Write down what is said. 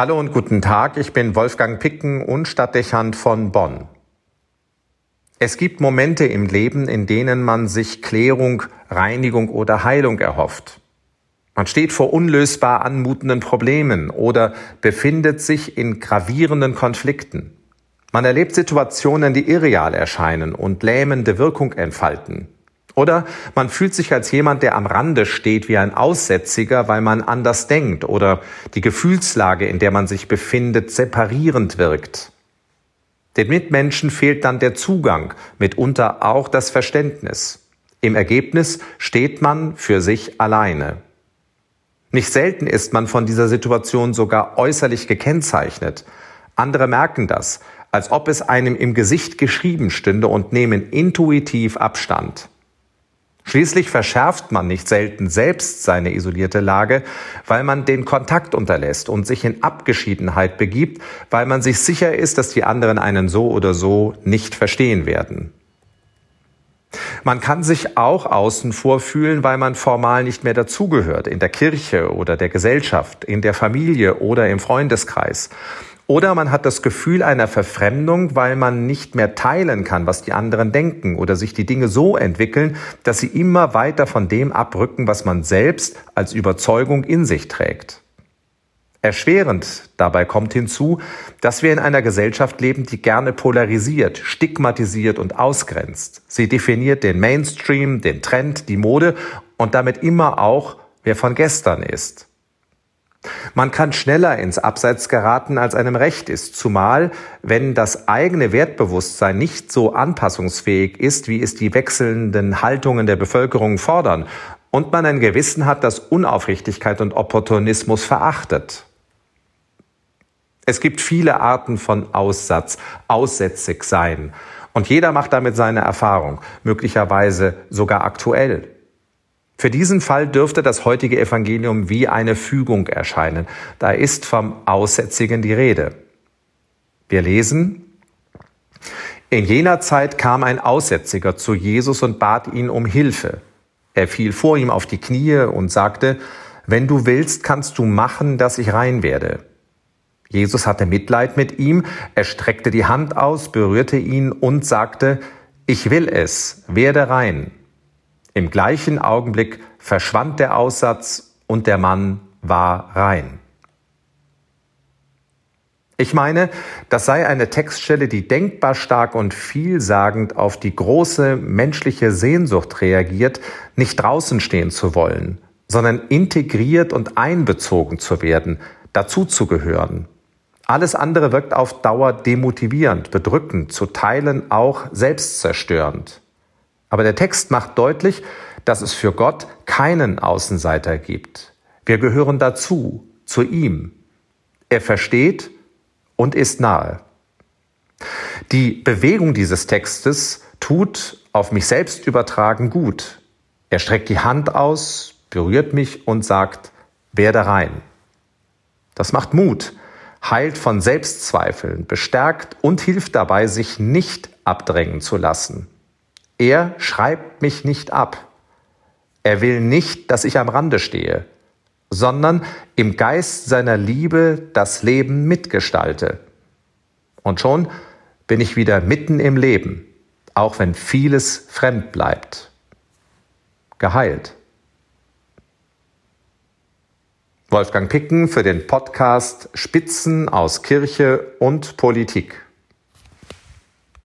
Hallo und guten Tag, ich bin Wolfgang Picken und Stadtdechant von Bonn. Es gibt Momente im Leben, in denen man sich Klärung, Reinigung oder Heilung erhofft. Man steht vor unlösbar anmutenden Problemen oder befindet sich in gravierenden Konflikten. Man erlebt Situationen, die irreal erscheinen und lähmende Wirkung entfalten. Oder man fühlt sich als jemand, der am Rande steht, wie ein Aussätziger, weil man anders denkt oder die Gefühlslage, in der man sich befindet, separierend wirkt. Den Mitmenschen fehlt dann der Zugang, mitunter auch das Verständnis. Im Ergebnis steht man für sich alleine. Nicht selten ist man von dieser Situation sogar äußerlich gekennzeichnet. Andere merken das, als ob es einem im Gesicht geschrieben stünde und nehmen intuitiv Abstand. Schließlich verschärft man nicht selten selbst seine isolierte Lage, weil man den Kontakt unterlässt und sich in Abgeschiedenheit begibt, weil man sich sicher ist, dass die anderen einen so oder so nicht verstehen werden. Man kann sich auch außen vorfühlen, weil man formal nicht mehr dazugehört, in der Kirche oder der Gesellschaft, in der Familie oder im Freundeskreis. Oder man hat das Gefühl einer Verfremdung, weil man nicht mehr teilen kann, was die anderen denken oder sich die Dinge so entwickeln, dass sie immer weiter von dem abrücken, was man selbst als Überzeugung in sich trägt. Erschwerend dabei kommt hinzu, dass wir in einer Gesellschaft leben, die gerne polarisiert, stigmatisiert und ausgrenzt. Sie definiert den Mainstream, den Trend, die Mode und damit immer auch, wer von gestern ist. Man kann schneller ins Abseits geraten, als einem recht ist, zumal wenn das eigene Wertbewusstsein nicht so anpassungsfähig ist, wie es die wechselnden Haltungen der Bevölkerung fordern, und man ein Gewissen hat, das Unaufrichtigkeit und Opportunismus verachtet. Es gibt viele Arten von Aussatz, aussätzig sein, und jeder macht damit seine Erfahrung, möglicherweise sogar aktuell. Für diesen Fall dürfte das heutige Evangelium wie eine Fügung erscheinen. Da ist vom Aussätzigen die Rede. Wir lesen, in jener Zeit kam ein Aussätziger zu Jesus und bat ihn um Hilfe. Er fiel vor ihm auf die Knie und sagte, wenn du willst, kannst du machen, dass ich rein werde. Jesus hatte Mitleid mit ihm, er streckte die Hand aus, berührte ihn und sagte, ich will es, werde rein. Im gleichen Augenblick verschwand der Aussatz und der Mann war rein. Ich meine, das sei eine Textstelle, die denkbar stark und vielsagend auf die große menschliche Sehnsucht reagiert, nicht draußen stehen zu wollen, sondern integriert und einbezogen zu werden, dazuzugehören. Alles andere wirkt auf Dauer demotivierend, bedrückend, zu Teilen auch selbstzerstörend. Aber der Text macht deutlich, dass es für Gott keinen Außenseiter gibt. Wir gehören dazu, zu ihm. Er versteht und ist nahe. Die Bewegung dieses Textes tut auf mich selbst übertragen gut. Er streckt die Hand aus, berührt mich und sagt, werde rein. Das macht Mut, heilt von Selbstzweifeln, bestärkt und hilft dabei, sich nicht abdrängen zu lassen. Er schreibt mich nicht ab. Er will nicht, dass ich am Rande stehe, sondern im Geist seiner Liebe das Leben mitgestalte. Und schon bin ich wieder mitten im Leben, auch wenn vieles fremd bleibt. Geheilt. Wolfgang Picken für den Podcast Spitzen aus Kirche und Politik.